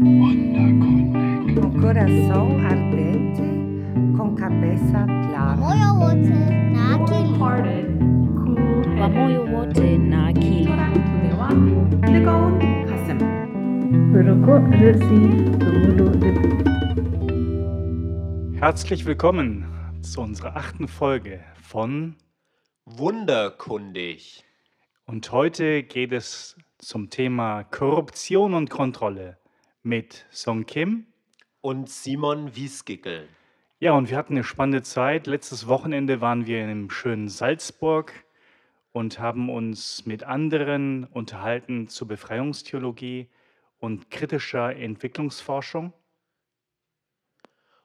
Wunderkundig. Con corazón ardente, con cabeza clara. Moyo wote na akili. Hearted, cool headed. Moyo wote na akili. Tunatunewa. Nigaun Kasem. Ruko Rirsi Rumudu Herzlich willkommen zu unserer achten Folge von Wunderkundig. Und heute geht es zum Thema Korruption und Kontrolle mit Song Kim. Und Simon Wiesgickel. Ja, und wir hatten eine spannende Zeit. Letztes Wochenende waren wir im schönen Salzburg und haben uns mit anderen unterhalten zur Befreiungstheologie und kritischer Entwicklungsforschung.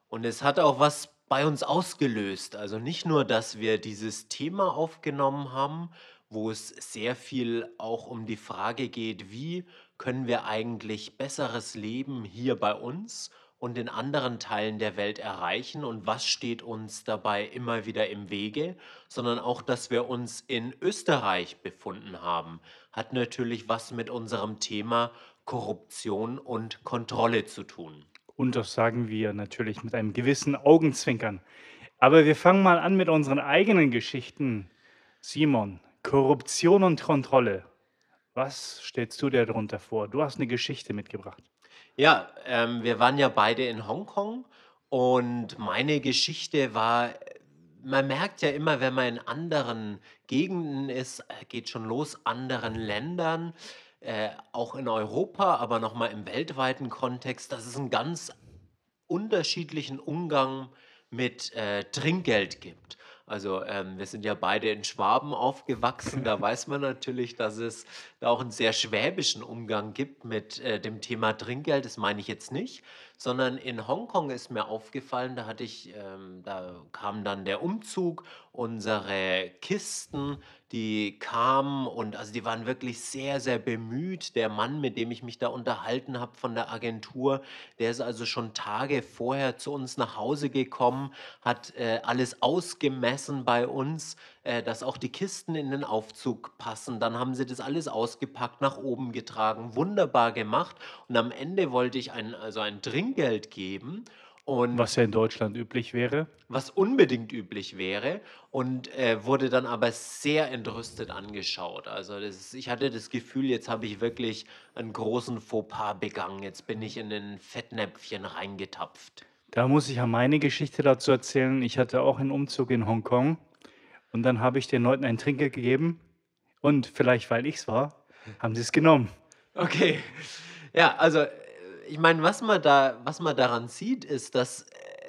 Und es hat auch was bei uns ausgelöst. Also nicht nur, dass wir dieses Thema aufgenommen haben, wo es sehr viel auch um die Frage geht, wie können wir eigentlich besseres Leben hier bei uns und in anderen Teilen der Welt erreichen und was steht uns dabei immer wieder im Wege, sondern auch, dass wir uns in Österreich befunden haben, hat natürlich was mit unserem Thema Korruption und Kontrolle zu tun. Und das sagen wir natürlich mit einem gewissen Augenzwinkern. Aber wir fangen mal an mit unseren eigenen Geschichten. Simon, Korruption und Kontrolle. Was stellst du dir darunter vor? Du hast eine Geschichte mitgebracht. Ja, ähm, wir waren ja beide in Hongkong und meine Geschichte war, man merkt ja immer, wenn man in anderen Gegenden ist, geht schon los, anderen Ländern, äh, auch in Europa, aber nochmal im weltweiten Kontext, dass es einen ganz unterschiedlichen Umgang mit äh, Trinkgeld gibt. Also ähm, wir sind ja beide in Schwaben aufgewachsen, da weiß man natürlich, dass es da auch einen sehr schwäbischen Umgang gibt mit äh, dem Thema Trinkgeld. Das meine ich jetzt nicht, sondern in Hongkong ist mir aufgefallen, da hatte ich, ähm, da kam dann der Umzug, unsere Kisten, die kamen und also die waren wirklich sehr, sehr bemüht. Der Mann, mit dem ich mich da unterhalten habe von der Agentur, der ist also schon Tage vorher zu uns nach Hause gekommen, hat äh, alles ausgemessen bei uns, äh, dass auch die Kisten in den Aufzug passen. Dann haben sie das alles ausgepackt, nach oben getragen, wunderbar gemacht. Und am Ende wollte ich ein, also ein Trinkgeld geben. Und Was ja in Deutschland üblich wäre. was unbedingt üblich wäre und äh, wurde dann aber sehr entrüstet angeschaut. Also ist, ich hatte das Gefühl, jetzt habe ich wirklich einen großen Fauxpas begangen. Jetzt bin ich in ein Fettnäpfchen reingetapft. Da muss ich ja meine Geschichte dazu erzählen. Ich hatte auch einen Umzug in Hongkong und dann habe ich den Leuten ein Trinkgeld gegeben und vielleicht, weil ich es war, haben sie es genommen. Okay. Ja, also ich meine, was man da, was man daran sieht, ist, dass äh,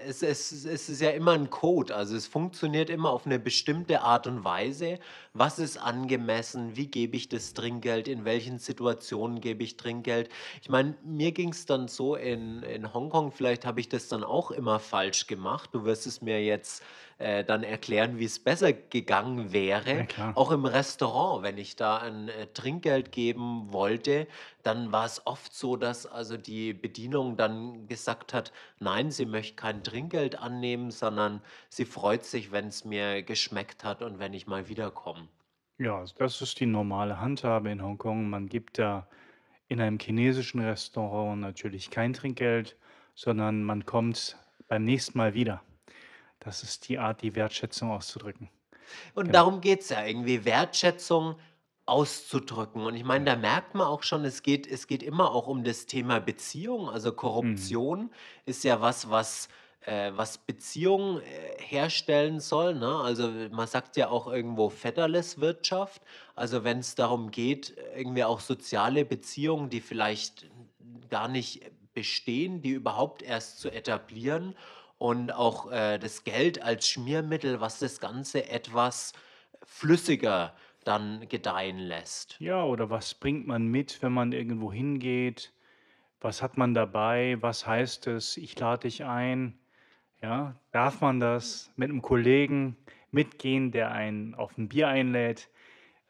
es, es, es ist ja immer ein Code. Also es funktioniert immer auf eine bestimmte Art und Weise. Was ist angemessen? Wie gebe ich das Trinkgeld? In welchen Situationen gebe ich Trinkgeld? Ich meine, mir ging es dann so in, in Hongkong, vielleicht habe ich das dann auch immer falsch gemacht. Du wirst es mir jetzt äh, dann erklären, wie es besser gegangen wäre. Ja. Auch im Restaurant, wenn ich da ein äh, Trinkgeld geben wollte, dann war es oft so, dass also die Bedienung dann gesagt hat, nein, sie möchte kein Trinkgeld annehmen, sondern sie freut sich, wenn es mir geschmeckt hat und wenn ich mal wiederkomme. Ja, das ist die normale Handhabe in Hongkong. Man gibt da in einem chinesischen Restaurant natürlich kein Trinkgeld, sondern man kommt beim nächsten Mal wieder. Das ist die Art, die Wertschätzung auszudrücken. Und Genau. darum geht es ja, irgendwie Wertschätzung auszudrücken. Und ich meine, da merkt man auch schon, es geht, es geht immer auch um das Thema Beziehung. Also Korruption ist ja was, was, äh, was Beziehungen äh, herstellen soll. Ne? Also man sagt ja auch irgendwo Fetterless-Wirtschaft. Also wenn es darum geht, irgendwie auch soziale Beziehungen, die vielleicht gar nicht bestehen, die überhaupt erst zu etablieren und auch äh, das Geld als Schmiermittel, was das Ganze etwas flüssiger dann gedeihen lässt. Ja, oder was bringt man mit, wenn man irgendwo hingeht? Was hat man dabei? Was heißt es? Ich lade dich ein. Ja, darf man das mit einem Kollegen mitgehen, der einen auf ein Bier einlädt?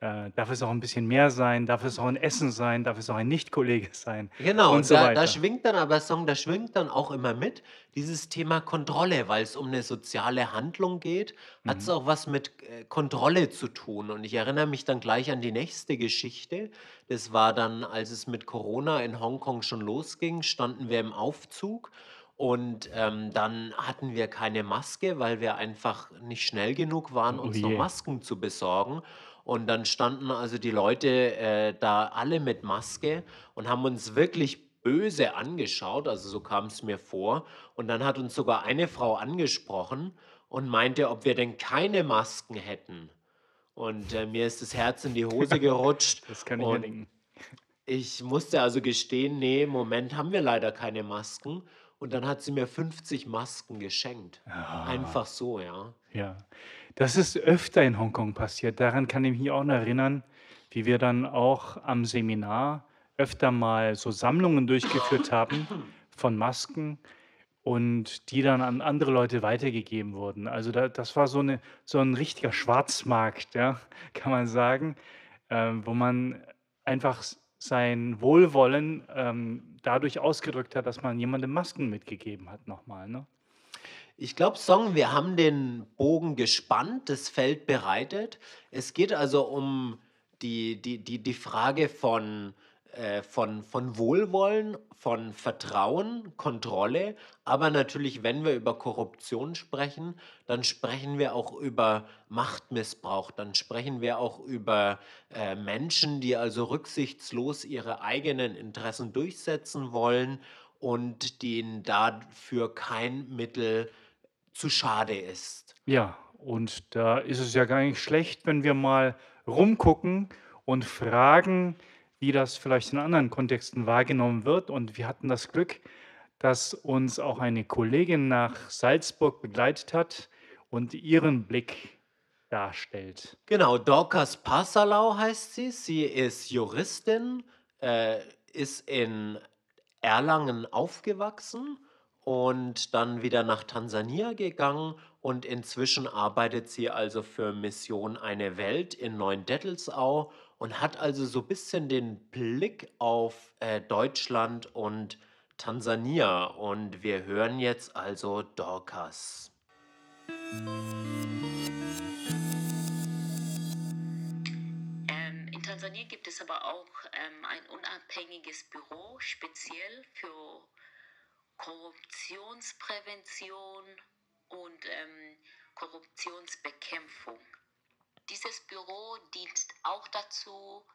Äh, darf es auch ein bisschen mehr sein? Darf es auch ein Essen sein? Darf es auch ein Nicht-Kollege sein? Genau, Und so da, da schwingt dann aber Song, da schwingt dann auch immer mit dieses Thema Kontrolle, weil es um eine soziale Handlung geht, hat es Mhm. auch was mit äh, Kontrolle zu tun. Und ich erinnere mich dann gleich an die nächste Geschichte. Das war dann, als es mit Corona in Hongkong schon losging, standen wir im Aufzug und ähm, dann hatten wir keine Maske, weil wir einfach nicht schnell genug waren, Oh uns noch je. Masken zu besorgen. Und dann standen also die Leute äh, da alle mit Maske und haben uns wirklich böse angeschaut, also so kam es mir vor. Und dann hat uns sogar eine Frau angesprochen und meinte, ob wir denn keine Masken hätten. Und äh, mir ist das Herz in die Hose gerutscht. Das kann ich mir und denken. ich musste also gestehen, nee, im Moment haben wir leider keine Masken. Und dann hat sie mir 50 Masken geschenkt. Ah. Einfach so, ja. Ja, das ist öfter in Hongkong passiert. Daran kann ich mich auch noch erinnern, wie wir dann auch am Seminar öfter mal so Sammlungen durchgeführt haben von Masken und die dann an andere Leute weitergegeben wurden. Also da, das war so, eine, so ein richtiger Schwarzmarkt, ja, kann man sagen, ähm, wo man einfach sein Wohlwollen ähm, dadurch ausgedrückt hat, dass man jemandem Masken mitgegeben hat nochmal. Ne? Ich glaube, Song, wir haben den Bogen gespannt, das Feld bereitet. Es geht also um die, die, die, die Frage von, äh, von, von Wohlwollen, von Vertrauen, Kontrolle. Aber natürlich, wenn wir über Korruption sprechen, dann sprechen wir auch über Machtmissbrauch. Dann sprechen wir auch über äh, Menschen, die also rücksichtslos ihre eigenen Interessen durchsetzen wollen und denen dafür kein Mittel zu schade ist. Ja, und da ist es ja gar nicht schlecht, wenn wir mal rumgucken und fragen, wie das vielleicht in anderen Kontexten wahrgenommen wird. Und wir hatten das Glück, dass uns auch eine Kollegin nach Salzburg begleitet hat und ihren Blick darstellt. Genau, Dorcas Passalau heißt sie. Sie ist Juristin, äh, ist in Erlangen aufgewachsen und dann wieder nach Tansania gegangen und inzwischen arbeitet sie also für Mission Eine Welt in Neuendettelsau und hat also so ein bisschen den Blick auf äh, Deutschland und Tansania. Und wir hören jetzt also Dorcas. Ähm, in Tansania gibt es aber auch ähm, ein unabhängiges Büro speziell für Korruptionsprävention und ähm, Korruptionsbekämpfung. Dieses Büro dient auch dazu,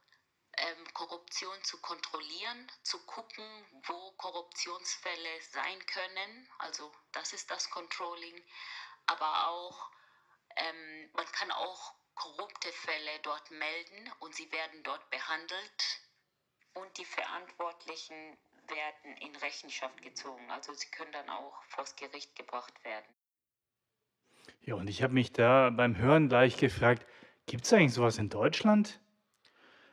ähm, Korruption zu kontrollieren, zu gucken, wo Korruptionsfälle sein können. Also das ist das Controlling. Aber auch, ähm, man kann auch korrupte Fälle dort melden und sie werden dort behandelt und die Verantwortlichen werden in Rechenschaft gezogen. Also sie können dann auch vors Gericht gebracht werden. Ja, und ich habe mich da beim Hören gleich gefragt, gibt es eigentlich sowas in Deutschland?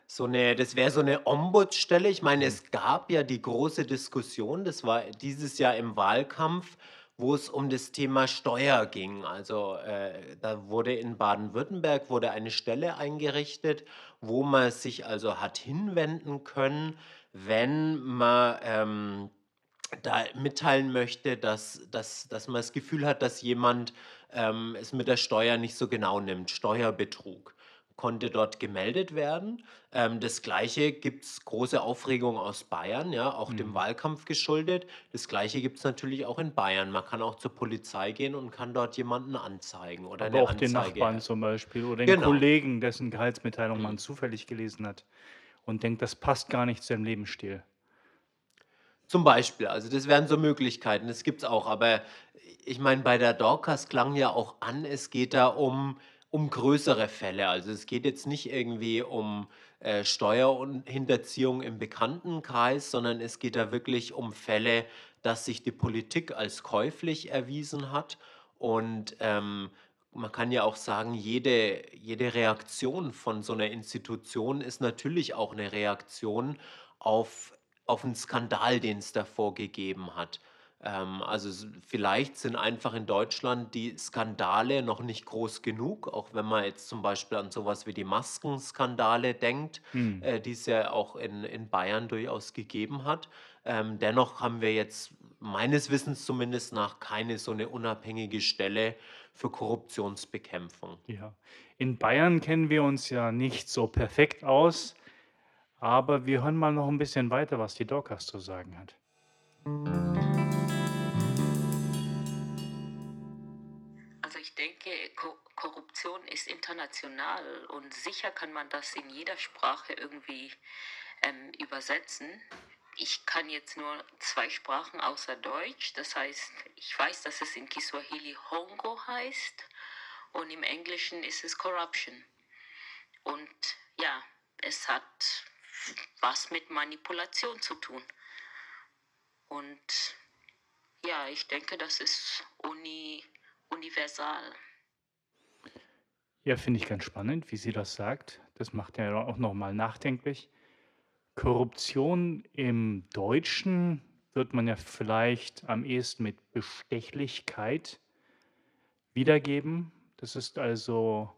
So eine, das wäre so eine Ombudsstelle. Ich meine, es gab ja die große Diskussion, das war dieses Jahr im Wahlkampf, wo es um das Thema Steuer ging. Also äh, da wurde in Baden-Württemberg eine Stelle eingerichtet, wo man sich also hat hinwenden können, wenn man ähm, da mitteilen möchte, dass, dass, dass man das Gefühl hat, dass jemand ähm, es mit der Steuer nicht so genau nimmt, Steuerbetrug konnte dort gemeldet werden. Ähm, das Gleiche gibt es große Aufregung aus Bayern, ja, auch dem Mhm. Wahlkampf geschuldet. Das Gleiche gibt es natürlich auch in Bayern. Man kann auch zur Polizei gehen und kann dort jemanden anzeigen oder Aber eine auch den Anzeige. Nachbarn zum Beispiel oder den Genau. Kollegen, dessen Gehaltsmitteilung Mhm. man zufällig gelesen hat und denkt, das passt gar nicht zu dem Lebensstil. Zum Beispiel, also das wären so Möglichkeiten, das gibt es auch. Aber ich meine, bei der Dorcas klang ja auch an, es geht da um, um größere Fälle. Also es geht jetzt nicht irgendwie um äh, Steuerhinterziehung im Bekanntenkreis, sondern es geht da wirklich um Fälle, dass sich die Politik als käuflich erwiesen hat. Und ähm, man kann ja auch sagen, jede, jede Reaktion von so einer Institution ist natürlich auch eine Reaktion auf, auf einen Skandal, den es davor gegeben hat. Ähm, also vielleicht sind einfach in Deutschland die Skandale noch nicht groß genug, auch wenn man jetzt zum Beispiel an sowas wie die Maskenskandale denkt, Hm. äh, die es ja auch in, in Bayern durchaus gegeben hat. Ähm, dennoch haben wir jetzt meines Wissens zumindest nach keine so eine unabhängige Stelle für Korruptionsbekämpfung. Ja. In Bayern kennen wir uns ja nicht so perfekt aus, aber wir hören mal noch ein bisschen weiter, was die Dorcas zu sagen hat. Also Korruption ist international und sicher kann man das in jeder Sprache irgendwie ähm, übersetzen. Ich kann jetzt nur zwei Sprachen außer Deutsch. Das heißt, ich weiß, dass es in Kiswahili Hongo heißt und im Englischen ist es Corruption. Und ja, es hat was mit Manipulation zu tun. Und ja, ich denke, das ist uni universal. Ja, finde ich ganz spannend, wie sie das sagt. Das macht ja auch nochmal nachdenklich. Korruption im Deutschen wird man ja vielleicht am ehesten mit Bestechlichkeit wiedergeben. Das ist also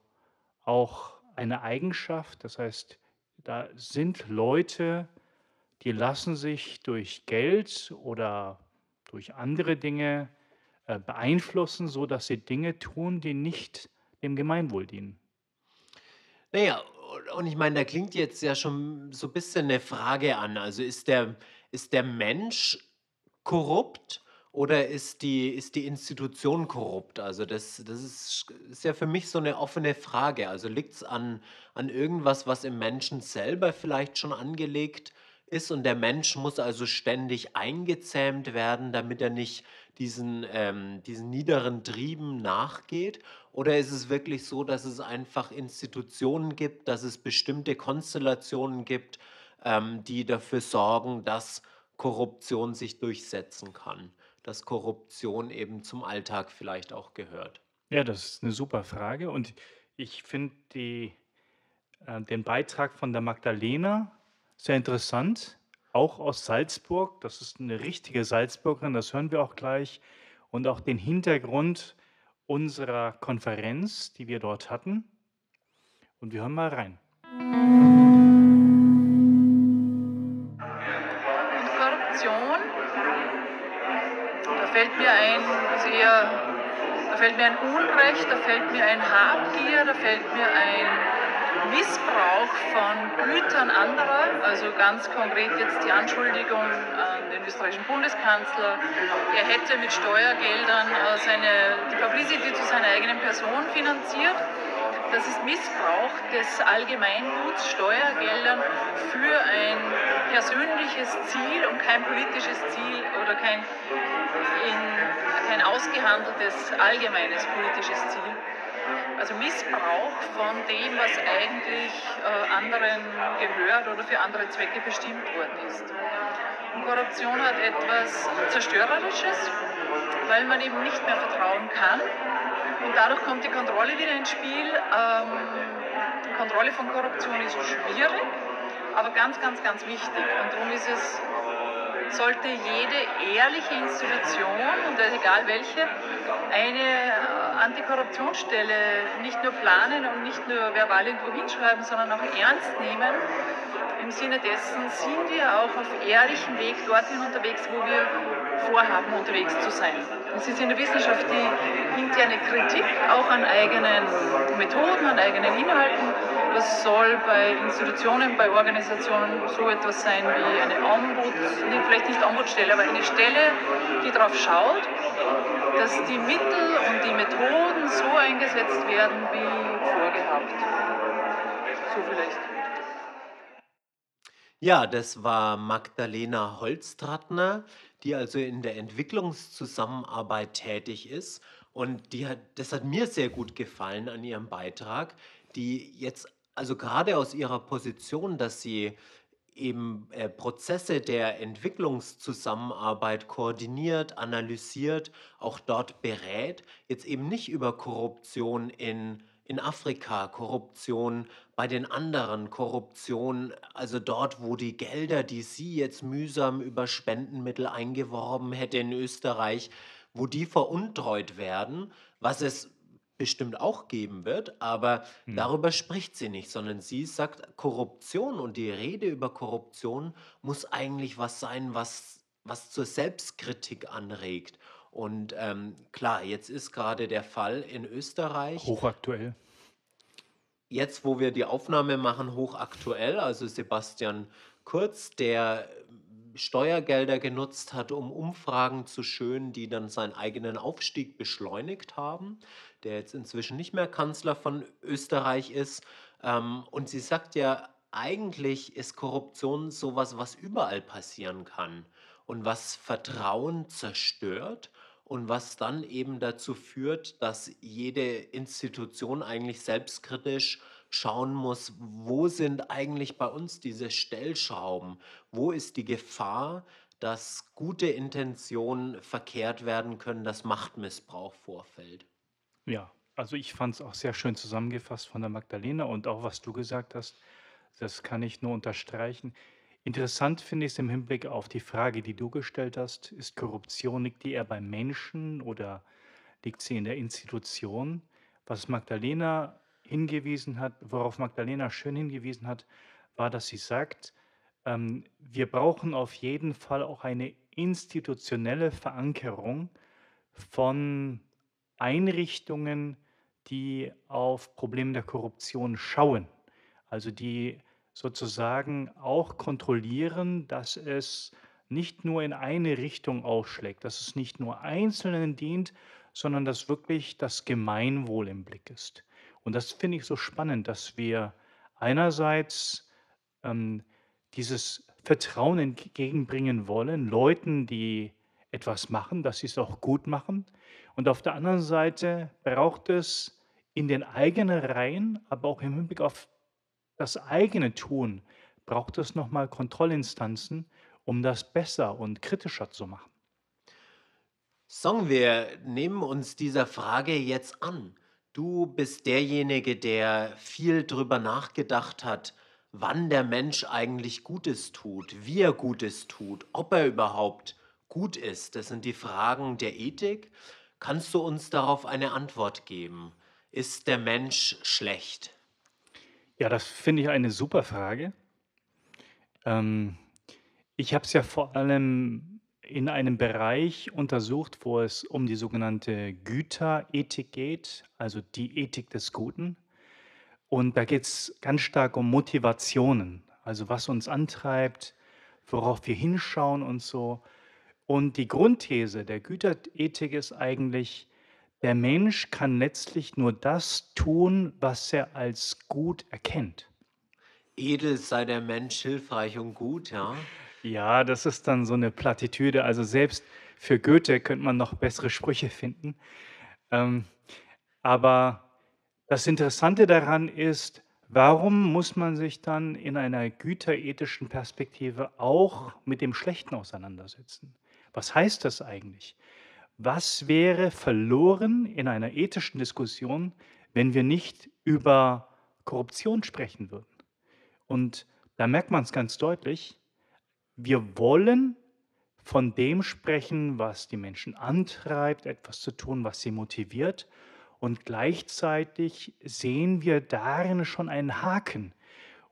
auch eine Eigenschaft. Das heißt, da sind Leute, die lassen sich durch Geld oder durch andere Dinge äh, beeinflussen, so dass sie Dinge tun, die nicht dem Gemeinwohl dienen. Naja, und ich meine, da klingt jetzt ja schon so ein bisschen eine Frage an. Also ist der, ist der Mensch korrupt oder ist die, ist die Institution korrupt? Also das, das ist, ist ja für mich so eine offene Frage. Also liegt es an, an irgendwas, was im Menschen selber vielleicht schon angelegt ist und der Mensch muss also ständig eingezähmt werden, damit er nicht diesen, ähm, diesen niederen Trieben nachgeht? Oder ist es wirklich so, dass es einfach Institutionen gibt, dass es bestimmte Konstellationen gibt, ähm, die dafür sorgen, dass Korruption sich durchsetzen kann, dass Korruption eben zum Alltag vielleicht auch gehört? Ja, das ist eine super Frage und ich finde äh, den Beitrag von der Magdalena sehr interessant, auch aus Salzburg. Das ist eine richtige Salzburgerin, das hören wir auch gleich. Und auch den Hintergrund unserer Konferenz, die wir dort hatten. Und wir hören mal rein. Korruption, da fällt mir ein, also da fällt mir ein Unrecht, da fällt mir ein Habgier, da fällt mir ein Missbrauch von Gütern anderer, also ganz konkret jetzt die Anschuldigung an den österreichischen Bundeskanzler, er hätte mit Steuergeldern äh, seine, die Publicity zu seiner eigenen Person finanziert. Das ist Missbrauch des Allgemeinguts, Steuergeldern für ein persönliches Ziel und kein politisches Ziel oder kein, in, kein ausgehandeltes allgemeines politisches Ziel. Also Missbrauch von dem, was eigentlich äh, anderen gehört oder für andere Zwecke bestimmt worden ist. Und Korruption hat etwas Zerstörerisches, weil man eben nicht mehr vertrauen kann. Und dadurch kommt die Kontrolle wieder ins Spiel. Ähm, Kontrolle von Korruption ist schwierig, aber ganz, ganz, ganz wichtig. Und darum ist es, sollte jede ehrliche Institution, und egal welche, eine äh, Antikorruptionsstelle nicht nur planen und nicht nur verbal irgendwo hinschreiben, sondern auch ernst nehmen. Im Sinne dessen sind wir auch auf ehrlichem Weg dorthin unterwegs, wo wir vorhaben, unterwegs zu sein. Es ist in der Wissenschaft die interne Kritik auch an eigenen Methoden, an eigenen Inhalten. Das soll bei Institutionen, bei Organisationen so etwas sein wie eine Ombuds, vielleicht nicht Ombudsstelle, aber eine Stelle, die darauf schaut, dass die Mittel und die Methoden so eingesetzt werden wie vorgehabt. So vielleicht. Ja, das war Magdalena Holztrattner, die also in der Entwicklungszusammenarbeit tätig ist. Und die hat, das hat mir sehr gut gefallen an ihrem Beitrag, die jetzt, also gerade aus ihrer Position, dass sie eben äh, Prozesse der Entwicklungszusammenarbeit koordiniert, analysiert, auch dort berät, jetzt eben nicht über Korruption in in Afrika, Korruption bei den anderen, Korruption, also dort, wo die Gelder, die sie jetzt mühsam über Spendenmittel eingeworben hätte in Österreich, wo die veruntreut werden, was es bestimmt auch geben wird, aber Hm. darüber spricht sie nicht, sondern sie sagt, Korruption und die Rede über Korruption muss eigentlich was sein, was, was zur Selbstkritik anregt. Und ähm, klar, jetzt ist gerade der Fall in Österreich, Hochaktuell. jetzt wo wir die Aufnahme machen, hochaktuell, also Sebastian Kurz, der Steuergelder genutzt hat, um Umfragen zu schönen, die dann seinen eigenen Aufstieg beschleunigt haben, der jetzt inzwischen nicht mehr Kanzler von Österreich ist. Ähm, und sie sagt ja, eigentlich ist Korruption sowas, was überall passieren kann und was Vertrauen zerstört und was dann eben dazu führt, dass jede Institution eigentlich selbstkritisch schauen muss, wo sind eigentlich bei uns diese Stellschrauben? Wo ist die Gefahr, dass gute Intentionen verkehrt werden können, dass Machtmissbrauch vorfällt? Ja, also ich fand es auch sehr schön zusammengefasst von der Magdalena und auch was du gesagt hast, das kann ich nur unterstreichen. Interessant finde ich es im Hinblick auf die Frage, die du gestellt hast, ist Korruption, liegt die eher beim Menschen oder liegt sie in der Institution? Was Magdalena hingewiesen hat, worauf Magdalena schön hingewiesen hat, war, dass sie sagt, ähm, wir brauchen auf jeden Fall auch eine institutionelle Verankerung von Einrichtungen, die auf Probleme der Korruption schauen. Also die sozusagen auch kontrollieren, dass es nicht nur in eine Richtung ausschlägt, dass es nicht nur Einzelnen dient, sondern dass wirklich das Gemeinwohl im Blick ist. Und das finde ich so spannend, dass wir einerseits ähm, dieses Vertrauen entgegenbringen wollen, Leuten, die etwas machen, dass sie es auch gut machen. Und auf der anderen Seite braucht es in den eigenen Reihen, aber auch im Hinblick auf das eigene Tun, braucht es nochmal Kontrollinstanzen, um das besser und kritischer zu machen. Song, wir nehmen uns dieser Frage jetzt an. Du bist derjenige, der viel drüber nachgedacht hat, wann der Mensch eigentlich Gutes tut, wie er Gutes tut, ob er überhaupt gut ist. Das sind die Fragen der Ethik. Kannst du uns darauf eine Antwort geben? Ist der Mensch schlecht? Ja, das finde ich eine super Frage. Ähm, ich habe es ja vor allem in einem Bereich untersucht, wo es um die sogenannte Güterethik geht, also die Ethik des Guten. Und da geht es ganz stark um Motivationen, also was uns antreibt, worauf wir hinschauen und so. Und die Grundthese der Güterethik ist eigentlich, der Mensch kann letztlich nur das tun, was er als gut erkennt. Edel sei der Mensch hilfreich und gut, ja? Ja, das ist dann so eine Plattitüde. Also selbst für Goethe könnte man noch bessere Sprüche finden. Ähm, aber das Interessante daran ist, warum muss man sich dann in einer güterethischen Perspektive auch mit dem Schlechten auseinandersetzen? Was heißt das eigentlich? Was wäre verloren in einer ethischen Diskussion, wenn wir nicht über Korruption sprechen würden? Und da merkt man es ganz deutlich, wir wollen von dem sprechen, was die Menschen antreibt, etwas zu tun, was sie motiviert. Und gleichzeitig sehen wir darin schon einen Haken.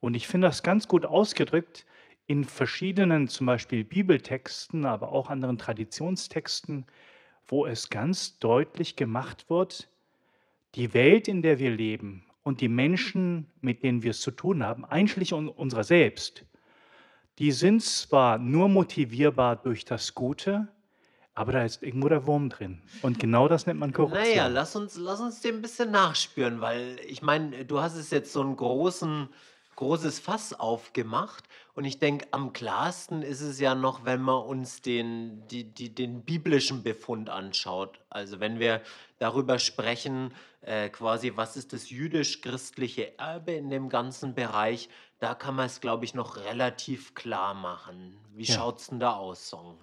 Und ich finde das ganz gut ausgedrückt in verschiedenen, zum Beispiel Bibeltexten, aber auch anderen Traditionstexten, wo es ganz deutlich gemacht wird, die Welt, in der wir leben und die Menschen, mit denen wir es zu tun haben, einschließlich un- unserer selbst, die sind zwar nur motivierbar durch das Gute, aber da ist irgendwo der Wurm drin. Und genau das nennt man Korruption. Naja, lass uns, lass uns dem ein bisschen nachspüren, weil ich meine, du hast es jetzt so ein großen, großes Fass aufgemacht und ich denke, am klarsten ist es ja noch, wenn man uns den, die, die, den biblischen Befund anschaut. Also wenn wir darüber sprechen, äh, quasi, was ist das jüdisch-christliche Erbe in dem ganzen Bereich, da kann man es, glaube ich, noch relativ klar machen. Wie Ja. schaut es denn da aus, Song?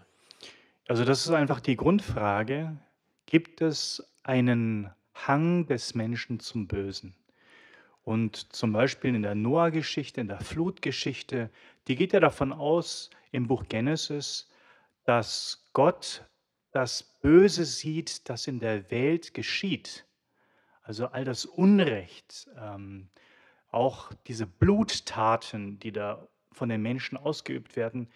Also das ist einfach die Grundfrage, gibt es einen Hang des Menschen zum Bösen? Und zum Beispiel in der Noah-Geschichte, in der Flutgeschichte, die geht ja davon aus im Buch Genesis, dass Gott das Böse sieht, das in der Welt geschieht. Also all das Unrecht, ähm, auch diese Bluttaten, die da von den Menschen ausgeübt werden.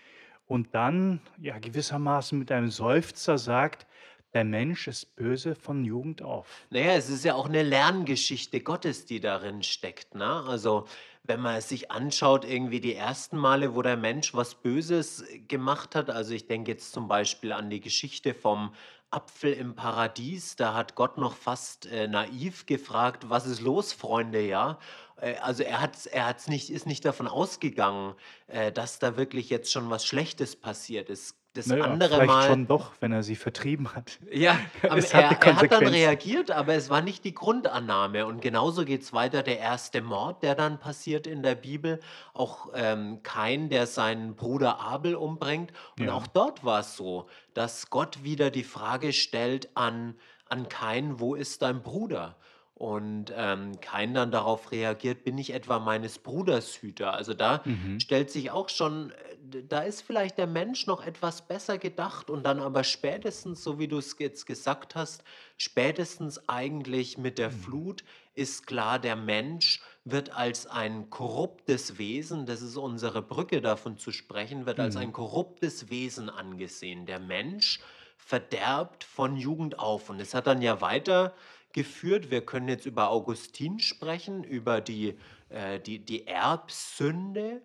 Und dann ja gewissermaßen mit einem Seufzer sagt, der Mensch ist böse von Jugend auf. Naja, es ist ja auch eine Lerngeschichte Gottes, die darin steckt. Ne? Also wenn man es sich anschaut, irgendwie die ersten Male, wo der Mensch was Böses gemacht hat, also ich denke jetzt zum Beispiel an die Geschichte vom Apfel im Paradies, da hat Gott noch fast äh, naiv gefragt, was ist los, Freunde, ja? Äh, also er, hat's, er hat's nicht, ist nicht davon ausgegangen, äh, dass da wirklich jetzt schon was Schlechtes passiert ist. Das Naja, andere vielleicht Mal. schon doch, wenn er sie vertrieben hat. Ja, aber Es er, er hat dann reagiert, aber es war nicht die Grundannahme. Und genauso geht es weiter. Der erste Mord, der dann passiert in der Bibel, auch ähm, Kain, der seinen Bruder Abel umbringt. Und Ja. auch dort war es so, dass Gott wieder die Frage stellt an, an Kain, wo ist dein Bruder? Und ähm, Kain dann darauf reagiert, bin ich etwa meines Bruders Hüter? Also da Mhm. stellt sich auch schon, äh, da ist vielleicht der Mensch noch etwas besser gedacht und dann aber spätestens, so wie du es jetzt gesagt hast, spätestens eigentlich mit der Flut ist klar, der Mensch wird als ein korruptes Wesen, das ist unsere Brücke davon zu sprechen, wird als Mhm. ein korruptes Wesen angesehen. Der Mensch verderbt von Jugend auf und es hat dann ja weitergeführt. Wir können jetzt über Augustin sprechen, über die, äh, die, die Erbsünde.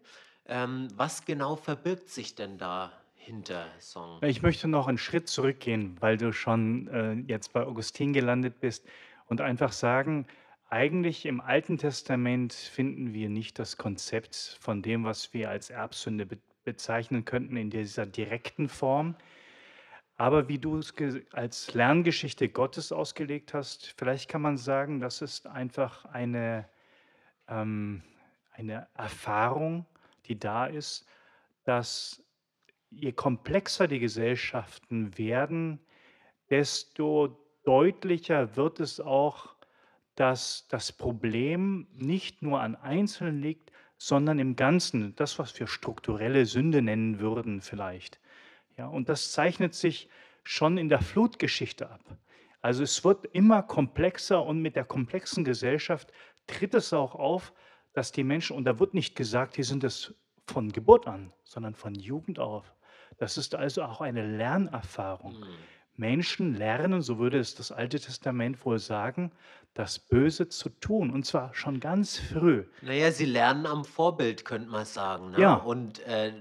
Ähm, was genau verbirgt sich denn dahinter, Song? Ich möchte noch einen Schritt zurückgehen, weil du schon äh, jetzt bei Augustin gelandet bist und einfach sagen, eigentlich im Alten Testament finden wir nicht das Konzept von dem, was wir als Erbsünde be bezeichnen könnten, in dieser direkten Form. Aber wie du es als Lerngeschichte Gottes ausgelegt hast, vielleicht kann man sagen, das ist einfach eine, ähm, eine Erfahrung, die da ist, dass je komplexer die Gesellschaften werden, desto deutlicher wird es auch, dass das Problem nicht nur an Einzelnen liegt, sondern im Ganzen, das, was wir strukturelle Sünde nennen würden vielleicht. Ja, und das zeichnet sich schon in der Flutgeschichte ab. Also es wird immer komplexer und mit der komplexen Gesellschaft tritt es auch auf, dass die Menschen, und da wird nicht gesagt, die sind es von Geburt an, sondern von Jugend auf. Das ist also auch eine Lernerfahrung. Menschen lernen, so würde es das Alte Testament wohl sagen, das Böse zu tun, und zwar schon ganz früh. Naja, sie lernen am Vorbild, könnte man sagen. Ne? Ja. Und äh,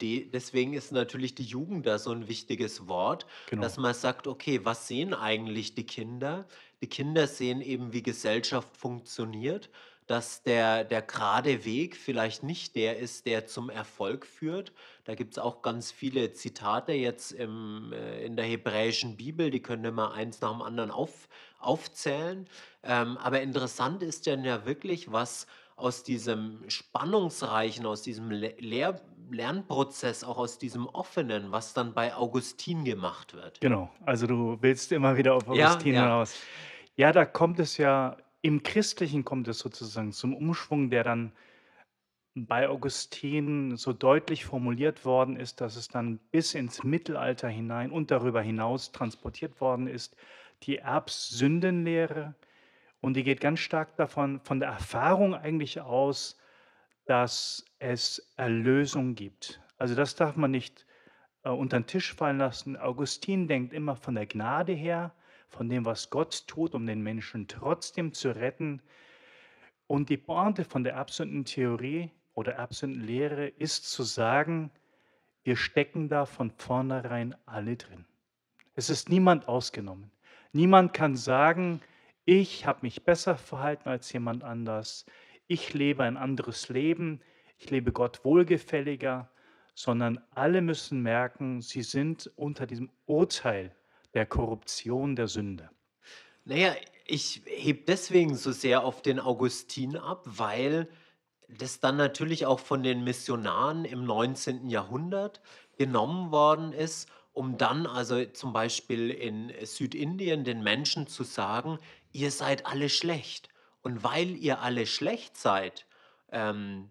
die, deswegen ist natürlich die Jugend da so ein wichtiges Wort, Genau. dass man sagt, okay, was sehen eigentlich die Kinder? Die Kinder sehen eben, wie Gesellschaft funktioniert, dass der, der gerade Weg vielleicht nicht der ist, der zum Erfolg führt. Da gibt es auch ganz viele Zitate jetzt im, äh, in der hebräischen Bibel, die können wir mal eins nach dem anderen auf, aufzählen. Ähm, aber interessant ist dann ja wirklich, was aus diesem spannungsreichen, aus diesem Le Lehr Lernprozess, auch aus diesem offenen, was dann bei Augustin gemacht wird. Genau, also du willst immer wieder auf Ja, Augustin ja. hinaus. Ja, da kommt es ja, im Christlichen kommt es sozusagen zum Umschwung, der dann bei Augustin so deutlich formuliert worden ist, dass es dann bis ins Mittelalter hinein und darüber hinaus transportiert worden ist, die Erbsündenlehre. Und die geht ganz stark davon, von der Erfahrung eigentlich aus, dass es Erlösung gibt. Also das darf man nicht äh, unter den Tisch fallen lassen. Augustin denkt immer von der Gnade her, von dem, was Gott tut, um den Menschen trotzdem zu retten. Und die Pointe von der Erbsündentheorie oder Erbsündenlehre ist zu sagen, wir stecken da von vornherein alle drin. Es ist niemand ausgenommen. Niemand kann sagen, ich habe mich besser verhalten als jemand anders, ich lebe ein anderes Leben, ich lebe Gott wohlgefälliger, sondern alle müssen merken, sie sind unter diesem Urteil der Korruption der Sünde. Naja, ich heb deswegen so sehr auf den Augustin ab, weil das dann natürlich auch von den Missionaren im 19. Jahrhundert genommen worden ist, um dann also zum Beispiel in Südindien den Menschen zu sagen, ihr seid alle schlecht Und weil ihr alle schlecht seid, ähm,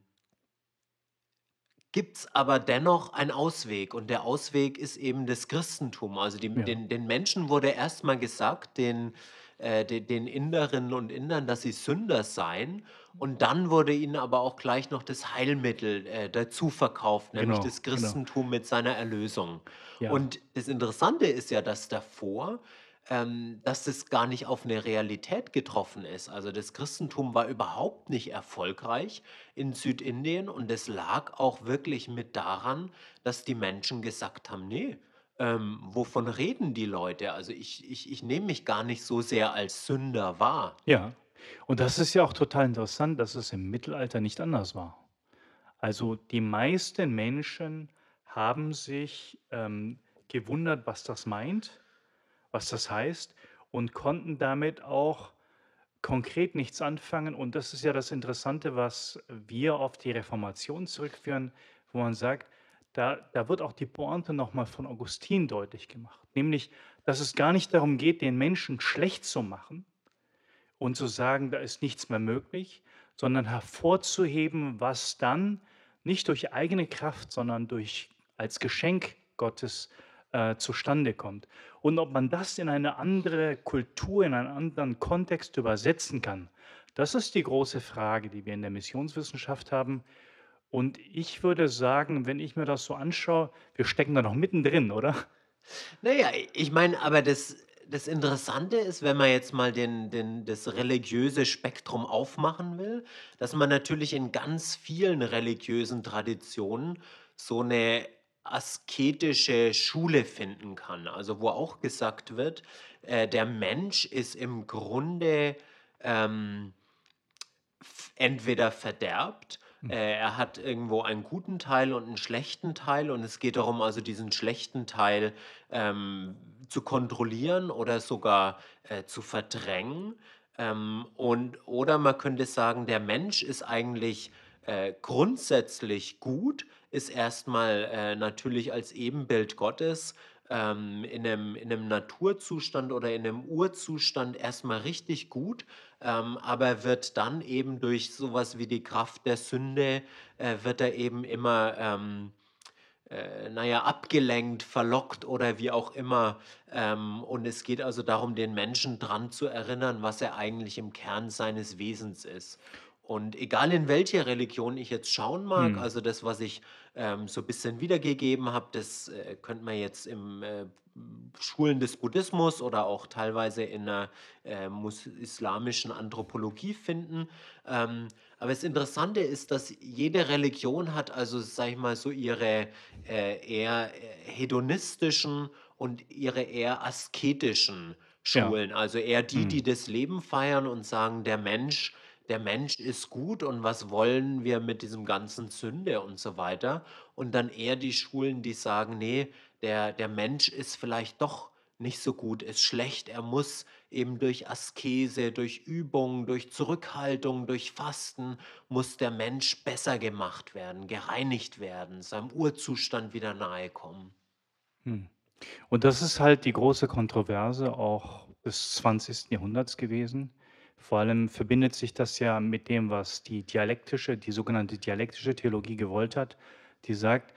gibt es aber dennoch einen Ausweg. Und der Ausweg ist eben das Christentum. Also die, Ja. den, den Menschen wurde erstmal gesagt, den, äh, den, den Inderinnen und Indern, dass sie Sünder seien. Und dann wurde ihnen aber auch gleich noch das Heilmittel äh, dazu verkauft, nämlich Genau, das genau. Christentum mit seiner Erlösung. Ja. Und das Interessante ist ja, dass davor, ähm, dass das gar nicht auf eine Realität getroffen ist. Also das Christentum war überhaupt nicht erfolgreich in Südindien und es lag auch wirklich mit daran, dass die Menschen gesagt haben, nee, ähm, wovon reden die Leute? Also ich, ich, ich nehme mich gar nicht so sehr als Sünder wahr. Ja, und das ist ja auch total interessant, dass es im Mittelalter nicht anders war. Also die meisten Menschen haben sich ähm, gewundert, was das meint, was das heißt und konnten damit auch konkret nichts anfangen. Und das ist ja das Interessante, was wir auf die Reformation zurückführen, wo man sagt, da, da wird auch die Pointe nochmal von Augustin deutlich gemacht. Nämlich, dass es gar nicht darum geht, den Menschen schlecht zu machen, und zu sagen, da ist nichts mehr möglich, sondern hervorzuheben, was dann nicht durch eigene Kraft, sondern durch als Geschenk Gottes äh, zustande kommt. Und ob man das in eine andere Kultur, in einen anderen Kontext übersetzen kann, das ist die große Frage, die wir in der Missionswissenschaft haben. Und ich würde sagen, wenn ich mir das so anschaue, wir stecken da noch mittendrin, oder? Naja, ich meine, aber das, das Interessante ist, wenn man jetzt mal den, den, das religiöse Spektrum aufmachen will, dass man natürlich in ganz vielen religiösen Traditionen so eine asketische Schule finden kann. Also wo auch gesagt wird, äh, der Mensch ist im Grunde ähm, entweder verderbt, Hm. äh, er hat irgendwo einen guten Teil und einen schlechten Teil und es geht darum, also diesen schlechten Teil ähm, zu kontrollieren oder sogar äh, zu verdrängen. Ähm, und, oder man könnte sagen, der Mensch ist eigentlich äh, grundsätzlich gut, ist erstmal äh, natürlich als Ebenbild Gottes ähm, in, einem, in einem Naturzustand oder in einem Urzustand erstmal richtig gut, ähm, aber wird dann eben durch sowas wie die Kraft der Sünde, äh, wird er eben immer, ähm, äh, naja, abgelenkt, verlockt oder wie auch immer. Ähm, und es geht also darum, den Menschen dran zu erinnern, was er eigentlich im Kern seines Wesens ist. Und egal in welche Religion ich jetzt schauen mag, Hm. also das, was ich ähm, so ein bisschen wiedergegeben habe, das äh, könnte man jetzt im äh, Schulen des Buddhismus oder auch teilweise in der äh, islamischen Anthropologie finden. Ähm, aber das Interessante ist, dass jede Religion hat also, sag ich mal, so ihre äh, eher äh, hedonistischen und ihre eher asketischen Ja. Schulen. Also eher die, Hm. die das Leben feiern und sagen, der Mensch, der Mensch ist gut und was wollen wir mit diesem ganzen Sünde und so weiter. Und dann eher die Schulen, die sagen, nee, der, der Mensch ist vielleicht doch nicht so gut, ist schlecht. Er muss eben durch Askese, durch Übung, durch Zurückhaltung, durch Fasten, muss der Mensch besser gemacht werden, gereinigt werden, seinem Urzustand wieder nahe kommen. Hm. Und das ist halt die große Kontroverse auch des 20. Jahrhunderts gewesen. Vor allem verbindet sich das ja mit dem, was die dialektische, die sogenannte dialektische Theologie gewollt hat, die sagt,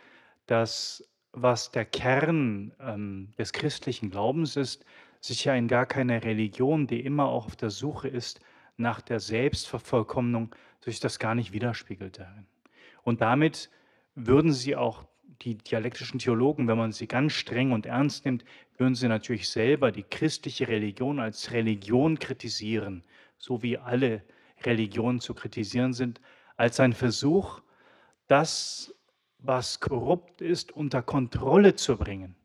dass was der Kern ähm, des christlichen Glaubens ist, sich ja in gar keine Religion, die immer auch auf der Suche ist nach der Selbstvervollkommnung, sich das gar nicht widerspiegelt darin. Und damit würden sie auch die dialektischen Theologen, wenn man sie ganz streng und ernst nimmt, würden sie natürlich selber die christliche Religion als Religion kritisieren, so wie alle Religionen zu kritisieren sind, als ein Versuch, das, was korrupt ist, unter Kontrolle zu bringen.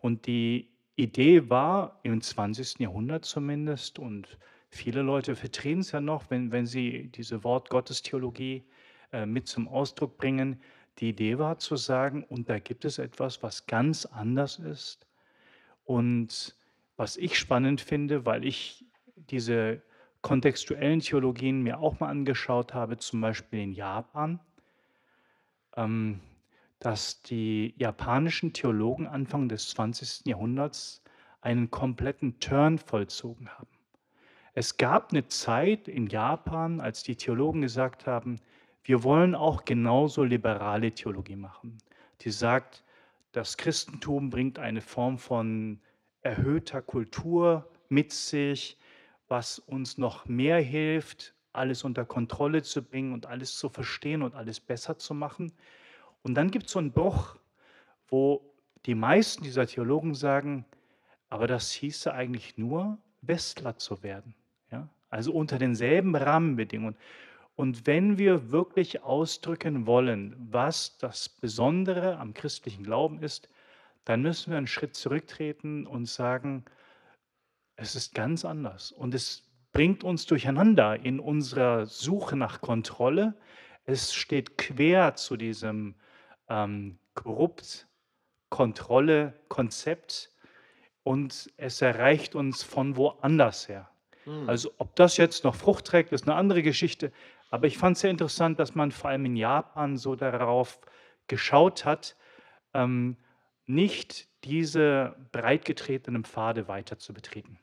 Und die Idee war im 20. Jahrhundert zumindest, und viele Leute vertreten es ja noch, wenn, wenn sie diese Wort-Gottes-Theologie äh, mit zum Ausdruck bringen, die Idee war zu sagen, und da gibt es etwas, was ganz anders ist. Und was ich spannend finde, weil ich diese kontextuellen Theologien mir auch mal angeschaut habe, zum Beispiel in Japan, ähm, dass die japanischen Theologen Anfang des 20. Jahrhunderts einen kompletten Turn vollzogen haben. Es gab eine Zeit in Japan, als die Theologen gesagt haben: „Wir wollen auch genauso liberale Theologie machen“, die sagt, das Christentum bringt eine Form von erhöhter Kultur mit sich, was uns noch mehr hilft, alles unter Kontrolle zu bringen und alles zu verstehen und alles besser zu machen. Und dann gibt's so 'n Bruch, wo die meisten dieser Theologen sagen: „Aber das hieße eigentlich nur, Westler zu werden“, ja? Also, unter denselben Rahmenbedingungen. Und wenn wir wirklich ausdrücken wollen, was das Besondere am christlichen Glauben ist, dann müssen wir 'n Schritt zurücktreten und sagen: „Es ist ganz anders und es bringt uns durcheinander in unserer Suche nach Kontrolle. Es steht quer zu diesem, ähm, korrupt Kontrolle-Konzept und es erreicht uns von woanders her.“ Hm. Also, ob das jetzt noch Frucht trägt, ist 'ne andere Geschichte, aber ich fand's sehr interessant, dass man vor allem in Japan so darauf geschaut hat, ähm, nicht diese breitgetretenen Pfade weiter zu betreten.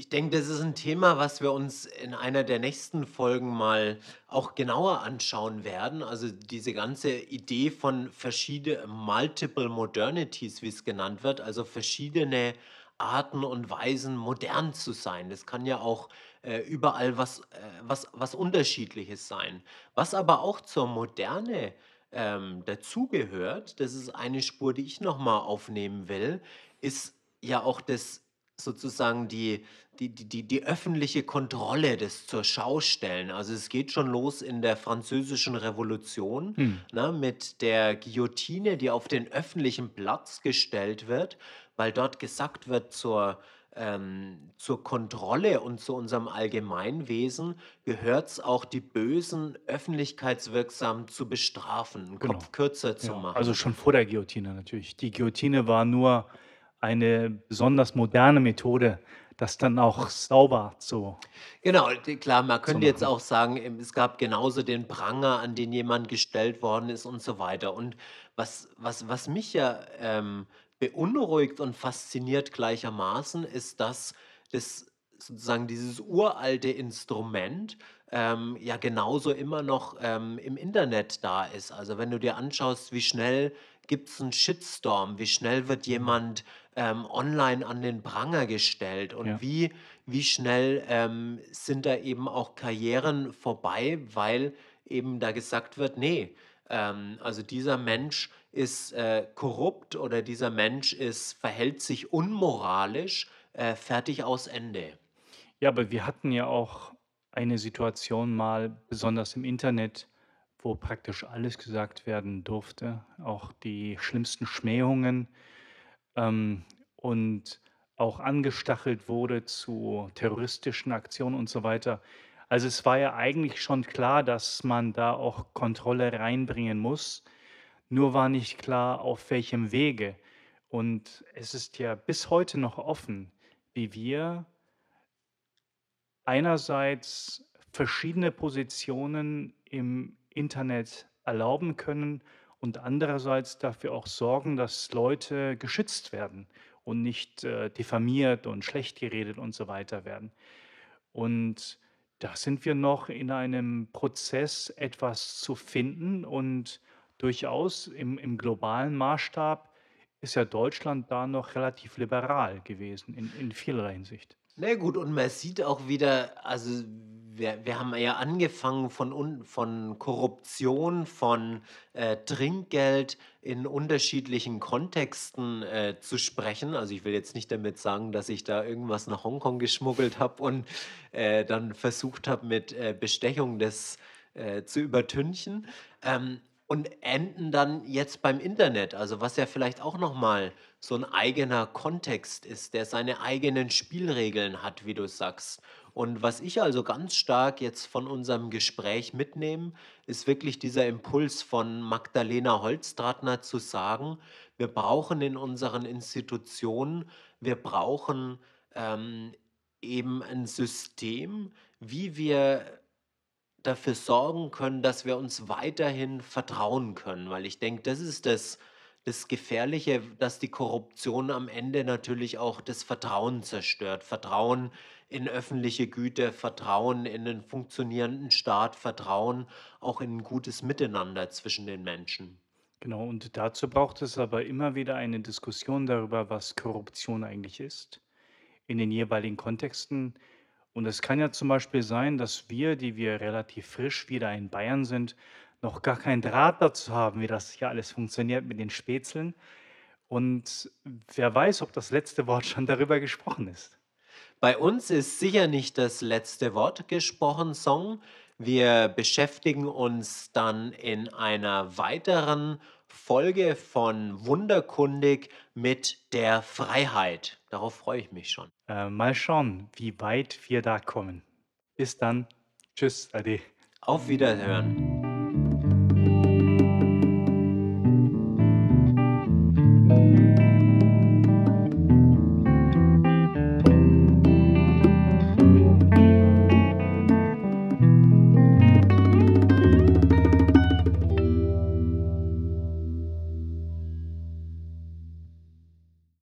Ich denke, das ist 'n Thema, was wir uns in einer der nächsten Folgen mal auch genauer anschauen werden. Also, diese ganze Idee von verschiede Multiple Modernities, wie's genannt wird, also verschiedene Arten und Weisen, modern zu sein. Das kann ja auch, äh, überall was äh, was was Unterschiedliches sein. Was aber auch zur Moderne, ähm, dazugehört, das ist eine Spur, die ich noch mal aufnehmen will, ist ja auch das sozusagen die die die die öffentliche Kontrolle, das Zur-Schau-Stellen. Also, es geht schon los in der Französischen Revolution, Mhm. ne, mit der Guillotine, die auf den öffentlichen Platz gestellt wird, weil dort gesagt wird, zur ähm, zur Kontrolle und zu unserem Allgemeinwesen gehört's auch, die Bösen öffentlichkeitswirksam zu bestrafen, 'n Genau. Kopf kürzer zu Ja, also machen. schon vor der Guillotine natürlich. Die Guillotine war nur eine besonders moderne Methode, das dann auch sauber zu Genau, klar, man könnte jetzt auch sagen, es gab genauso den Pranger, an den jemand gestellt worden ist und so weiter. Und was was was mich ja, ähm, beunruhigt und fasziniert gleichermaßen, ist, dass das sozusagen dieses uralte Instrument, ähm, ja genauso immer noch, ähm, im Internet da ist. Also, wenn du dir anschaust, wie schnell gibt's 'n Shitstorm, wie schnell wird Mhm. jemand, ähm, online an den Pranger gestellt Ja. und wie wie schnell, ähm, sind da eben auch Karrieren vorbei, weil eben da gesagt wird: „Ne, ähm, also dieser Mensch ist, äh, korrupt oder dieser Mensch ist verhält sich unmoralisch, äh, fertig, aus, Ende.“ Ja, aber wir hatten ja auch eine Situation mal, besonders im Internet, wo praktisch alles gesagt werden durfte, auch die schlimmsten Schmähungen, ähm, und auch angestachelt wurde zu terroristischen Aktionen und so weiter. Also, es war ja eigentlich schon klar, dass man da auch Kontrolle reinbringen muss, nur war nicht klar, auf welchem Wege. Und es ist ja bis heute noch offen, wie wir einerseits verschiedene Positionen im Internet erlauben können und andererseits dafür auch sorgen, dass Leute geschützt werden und nicht, äh, diffamiert und schlecht geredet und so weiter werden. Und da sind wir noch in einem Prozess, etwas zu finden und durchaus im im globalen Maßstab ist ja Deutschland da noch relativ liberal gewesen in in vielerlei Hinsicht. Na gut, und man sieht auch wieder also, wir wir haben ja angefangen von von Korruption, von, äh, Trinkgeld in unterschiedlichen Kontexten, äh, zu sprechen. Also, ich will jetzt nicht damit sagen, dass ich da irgendwas nach Hongkong geschmuggelt habe und, äh, dann versucht habe, mit, äh, Bestechung das, äh, zu übertünchen, ähm, und enden dann jetzt beim Internet, also, was ja vielleicht auch noch mal so 'n eigener Kontext ist, der seine eigenen Spielregeln hat, wie du sagst. Und was ich also ganz stark jetzt von unserem Gespräch mitnehme, ist wirklich dieser Impuls von Magdalena Holztrattner zu sagen: „Wir brauchen in unseren Institutionen wir brauchen, ähm, eben 'n System, wie wir dafür sorgen können, dass wir uns weiterhin vertrauen können.“ Weil ich denke, das ist das das Gefährliche, dass die Korruption am Ende natürlich auch das Vertrauen zerstört. Vertrauen in öffentliche Güter, Vertrauen in einen funktionierenden Staat, Vertrauen auch in ein gutes Miteinander zwischen den Menschen. Genau, und dazu braucht es aber immer wieder eine Diskussion darüber, was Korruption eigentlich ist, in den jeweiligen Kontexten. Und es kann ja zum Beispiel sein, dass wir, die wir relativ frisch wieder in Bayern sind, noch gar keinen Draht dazu haben, wie das hier alles funktioniert mit den Spätzeln. Und wer weiß, ob das letzte Wort schon darüber gesprochen ist. Bei uns ist sicher nicht das letzte Wort gesprochen, Song. Wir beschäftigen uns dann in einer weiteren Folge von Wunderkundig mit der Freiheit. Darauf freue ich mich schon. Äh, mal schauen, wie weit wir da kommen. Bis dann. Tschüss, Ade. Auf Wiederhören.